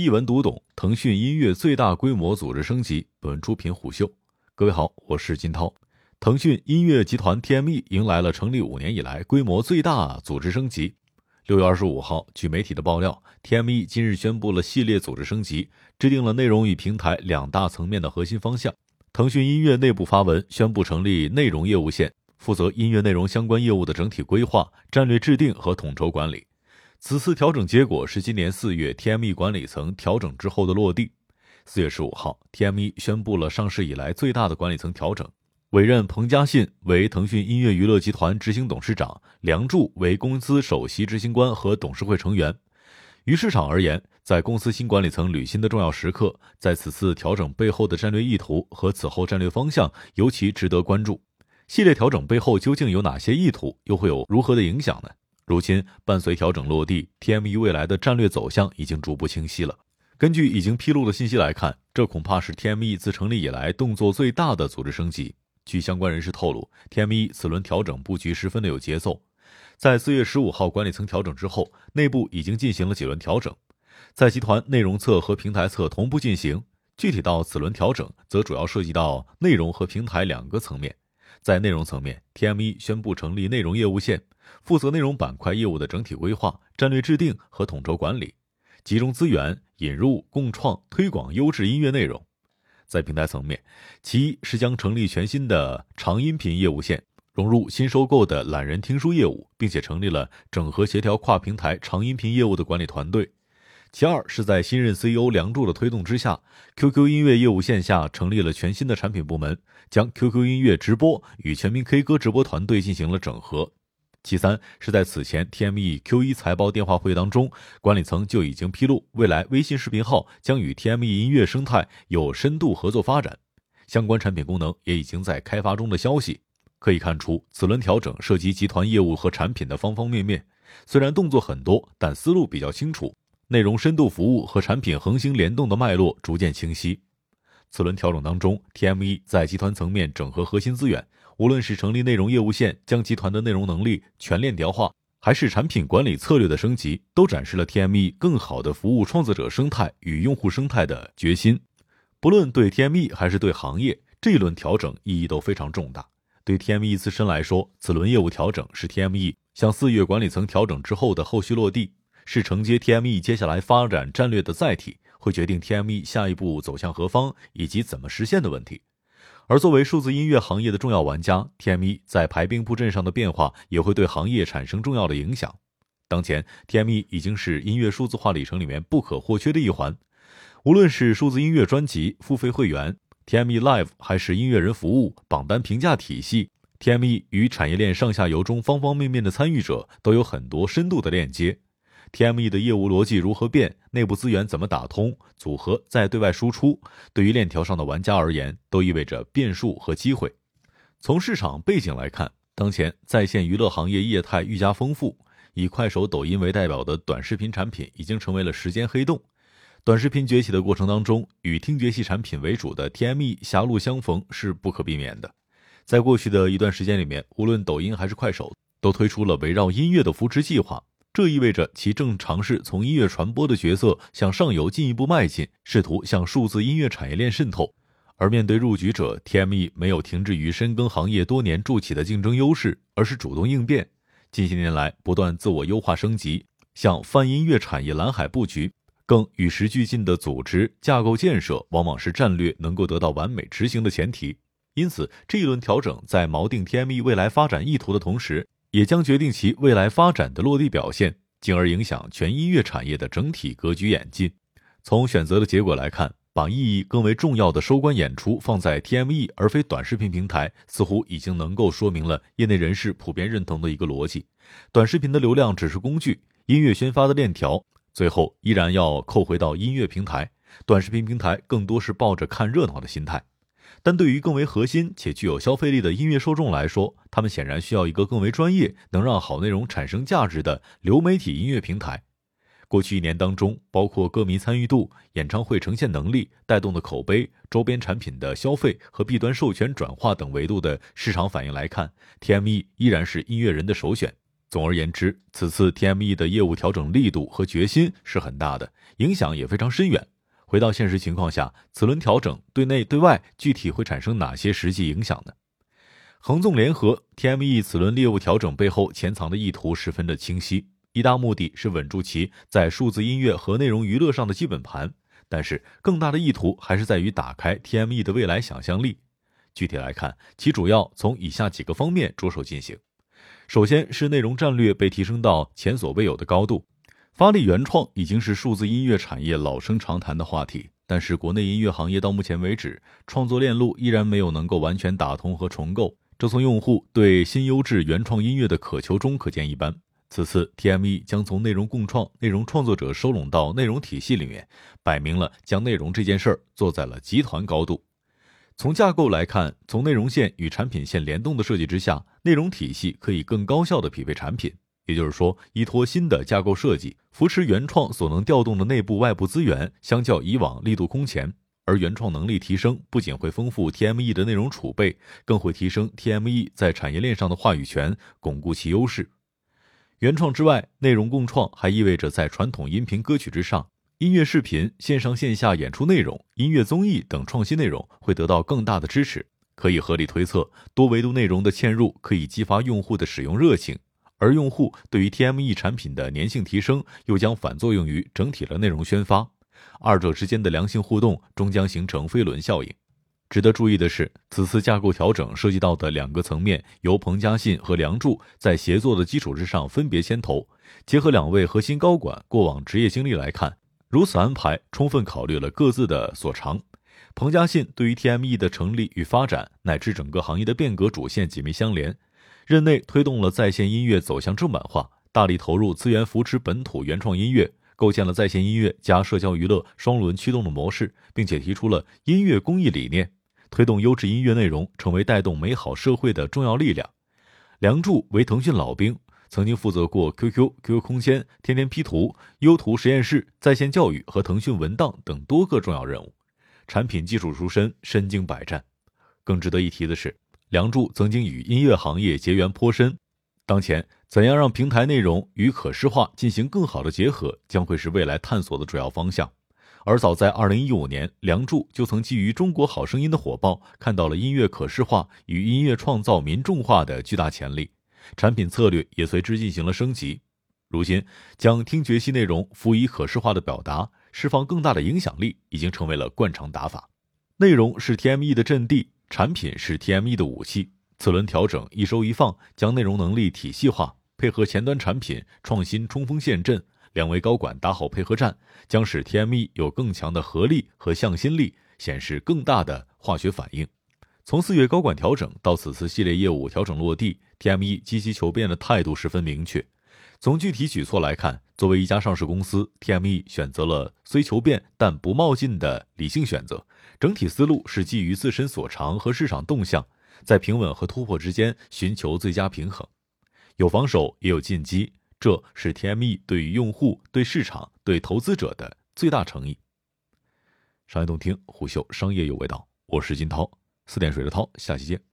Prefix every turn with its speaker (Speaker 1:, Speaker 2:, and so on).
Speaker 1: 一文读懂腾讯音乐最大规模组织升级。本文出品虎嗅。各位好，我是金涛。腾讯音乐集团 TME 迎来了成立五年以来规模最大组织升级。六月二十五号，据媒体的爆料，TME 今日宣布了系列组织升级，制定了内容与平台两大层面的核心方向。腾讯音乐内部发文宣布成立内容业务线，负责音乐内容相关业务的整体规划、战略制定和统筹管理。此次调整结果是今年四月 TME 管理层调整之后的落地。四月十五号，TME 宣布了上市以来最大的管理层调整，委任彭嘉信为腾讯音乐娱乐集团执行董事长，梁祝为公司首席执行官和董事会成员。于市场而言，在公司新管理层履新的重要时刻，在此次调整背后的战略意图和此后战略方向尤其值得关注。系列调整背后究竟有哪些意图，又会有如何的影响呢？如今，伴随调整落地，TME 未来的战略走向已经逐步清晰了。根据已经披露的信息来看，这恐怕是 TME 自成立以来动作最大的组织升级。据相关人士透露，TME 此轮调整布局十分的有节奏。在四月十五号管理层调整之后，内部已经进行了几轮调整，在集团内容侧和平台侧同步进行。具体到此轮调整，则主要涉及到内容和平台两个层面。在内容层面，TME 宣布成立内容业务线。负责内容板块业务的整体规划、战略制定和统筹管理，集中资源引入、共创、推广优质音乐内容。在平台层面，其一是将成立全新的长音频业务线，融入新收购的懒人听书业务，并且成立了整合协调跨平台长音频业务的管理团队。其二是在新任 CEO 梁祝的推动之下，QQ 音乐业务线下成立了全新的产品部门，将 QQ 音乐直播与全民 K 歌直播团队进行了整合。其三是在此前 TME Q1 财报电话会当中，管理层就已经披露，未来微信视频号将与 TME 音乐生态有深度合作发展，相关产品功能也已经在开发中的消息。可以看出，此轮调整涉及集团业务和产品的方方面面，虽然动作很多，但思路比较清楚，内容深度服务和产品横行联动的脉络逐渐清晰。此轮调整当中，TME 在集团层面整合核心资源。无论是成立内容业务线，将集团的内容能力全链条化，还是产品管理策略的升级，都展示了 TME 更好的服务创作者生态与用户生态的决心。不论对 TME 还是对行业，这一轮调整意义都非常重大。对 TME 自身来说，此轮业务调整是 TME 向四月管理层调整之后的后续落地，是承接 TME 接下来发展战略的载体，会决定 TME 下一步走向何方以及怎么实现的问题。而作为数字音乐行业的重要玩家，TME 在排兵布阵上的变化也会对行业产生重要的影响。当前，TME 已经是音乐数字化里程里面不可或缺的一环。无论是数字音乐专辑、付费会员、TME Live，还是音乐人服务、榜单评价体系，TME 与产业链上下游中方方面面的参与者都有很多深度的链接。TME 的业务逻辑如何变？内部资源怎么打通、组合再对外输出？对于链条上的玩家而言，都意味着变数和机会。从市场背景来看，当前在线娱乐行业业态愈加丰富，以快手、抖音为代表的短视频产品已经成为了时间黑洞。短视频崛起的过程当中，与听觉系产品为主的 TME 狭路相逢是不可避免的。在过去的一段时间里面，无论抖音还是快手，都推出了围绕音乐的扶持计划。这意味着其正尝试从音乐传播的角色向上游进一步迈进，试图向数字音乐产业链渗透。而面对入局者，TME 没有停滞于深耕行业多年筑起的竞争优势，而是主动应变。近些年来，不断自我优化升级，向泛音乐产业蓝海布局，更与时俱进的组织架构建设，往往是战略能够得到完美执行的前提。因此，这一轮调整在锚定 TME 未来发展意图的同时，也将决定其未来发展的落地表现，进而影响全音乐产业的整体格局演进。从选择的结果来看，把意义更为重要的收官演出放在 TME 而非短视频平台，似乎已经能够说明了业内人士普遍认同的一个逻辑：短视频的流量只是工具，音乐宣发的链条最后依然要扣回到音乐平台。短视频平台更多是抱着看热闹的心态。但对于更为核心且具有消费力的音乐受众来说，他们显然需要一个更为专业、能让好内容产生价值的流媒体音乐平台。过去一年当中，包括歌迷参与度、演唱会呈现能力带动的口碑、周边产品的消费和弊端授权转化等维度的市场反应来看，TME 依然是音乐人的首选。总而言之，此次 TME 的业务调整力度和决心是很大的，影响也非常深远。回到现实情况下，此轮调整对内对外具体会产生哪些实际影响呢？恒纵联合 TME 此轮业务调整背后潜藏的意图十分的清晰，一大目的是稳住其在数字音乐和内容娱乐上的基本盘，但是更大的意图还是在于打开 TME 的未来想象力。具体来看，其主要从以下几个方面着手进行。首先是内容战略被提升到前所未有的高度，发力原创已经是数字音乐产业老生常谈的话题。但是国内音乐行业到目前为止，创作链路依然没有能够完全打通和重构。这从用户对新优质原创音乐的渴求中可见一斑。此次 TME 将从内容共创、内容创作者收拢到内容体系里面，摆明了将内容这件事儿做在了集团高度。从架构来看，从内容线与产品线联动的设计之下，内容体系可以更高效的匹配产品。也就是说，依托新的架构设计，扶持原创所能调动的内部、外部资源，相较以往力度空前。而原创能力提升，不仅会丰富 TME 的内容储备，更会提升 TME 在产业链上的话语权，巩固其优势。原创之外，内容共创还意味着在传统音频歌曲之上，音乐、视频、线上线下演出内容、音乐综艺等创新内容会得到更大的支持。可以合理推测，多维度内容的嵌入可以激发用户的使用热情，而用户对于 TME 产品的粘性提升，又将反作用于整体的内容宣发。二者之间的良性互动终将形成飞轮效应。值得注意的是，此次架构调整涉及到的两个层面，由彭佳信和梁祝在协作的基础之上分别牵头。结合两位核心高管过往职业经历来看，如此安排充分考虑了各自的所长。彭佳信对于 TME 的成立与发展，乃至整个行业的变革主线紧密相连，任内推动了在线音乐走向正版化，大力投入资源扶持本土原创音乐。构建了在线音乐加社交娱乐双轮驱动的模式，并且提出了音乐公益理念，推动优质音乐内容成为带动美好社会的重要力量。梁祝为腾讯老兵，曾经负责过 QQ、QQ 空间、天天 P 图、优图实验室、在线教育和腾讯文档等多个重要任务，产品技术出身，身经百战。更值得一提的是，梁祝曾经与音乐行业结缘颇深。当前，怎样让平台内容与可视化进行更好的结合，将会是未来探索的主要方向。而早在二零一五年，梁祝就曾基于《中国好声音》的火爆，看到了音乐可视化与音乐创造民众化的巨大潜力，产品策略也随之进行了升级。如今，将听觉系内容辅以可视化的表达，释放更大的影响力，已经成为了惯常打法。内容是 TME 的阵地，产品是 TME 的武器。此轮调整一收一放，将内容能力体系化，配合前端产品创新冲锋陷阵，两位高管打好配合战，将使 TME 有更强的合力和向心力，显示更大的化学反应。从四月高管调整到此次系列业务调整落地，TME 积极求变的态度十分明确。从具体举措来看，作为一家上市公司，TME 选择了虽求变但不冒进的理性选择，整体思路是基于自身所长和市场动向。在平稳和突破之间寻求最佳平衡，有防守也有进击，这是 TME 对于用户、对市场、对投资者的最大诚意。商业洞听虎嗅商业有味道，我是金涛，四点水的涛，下期见。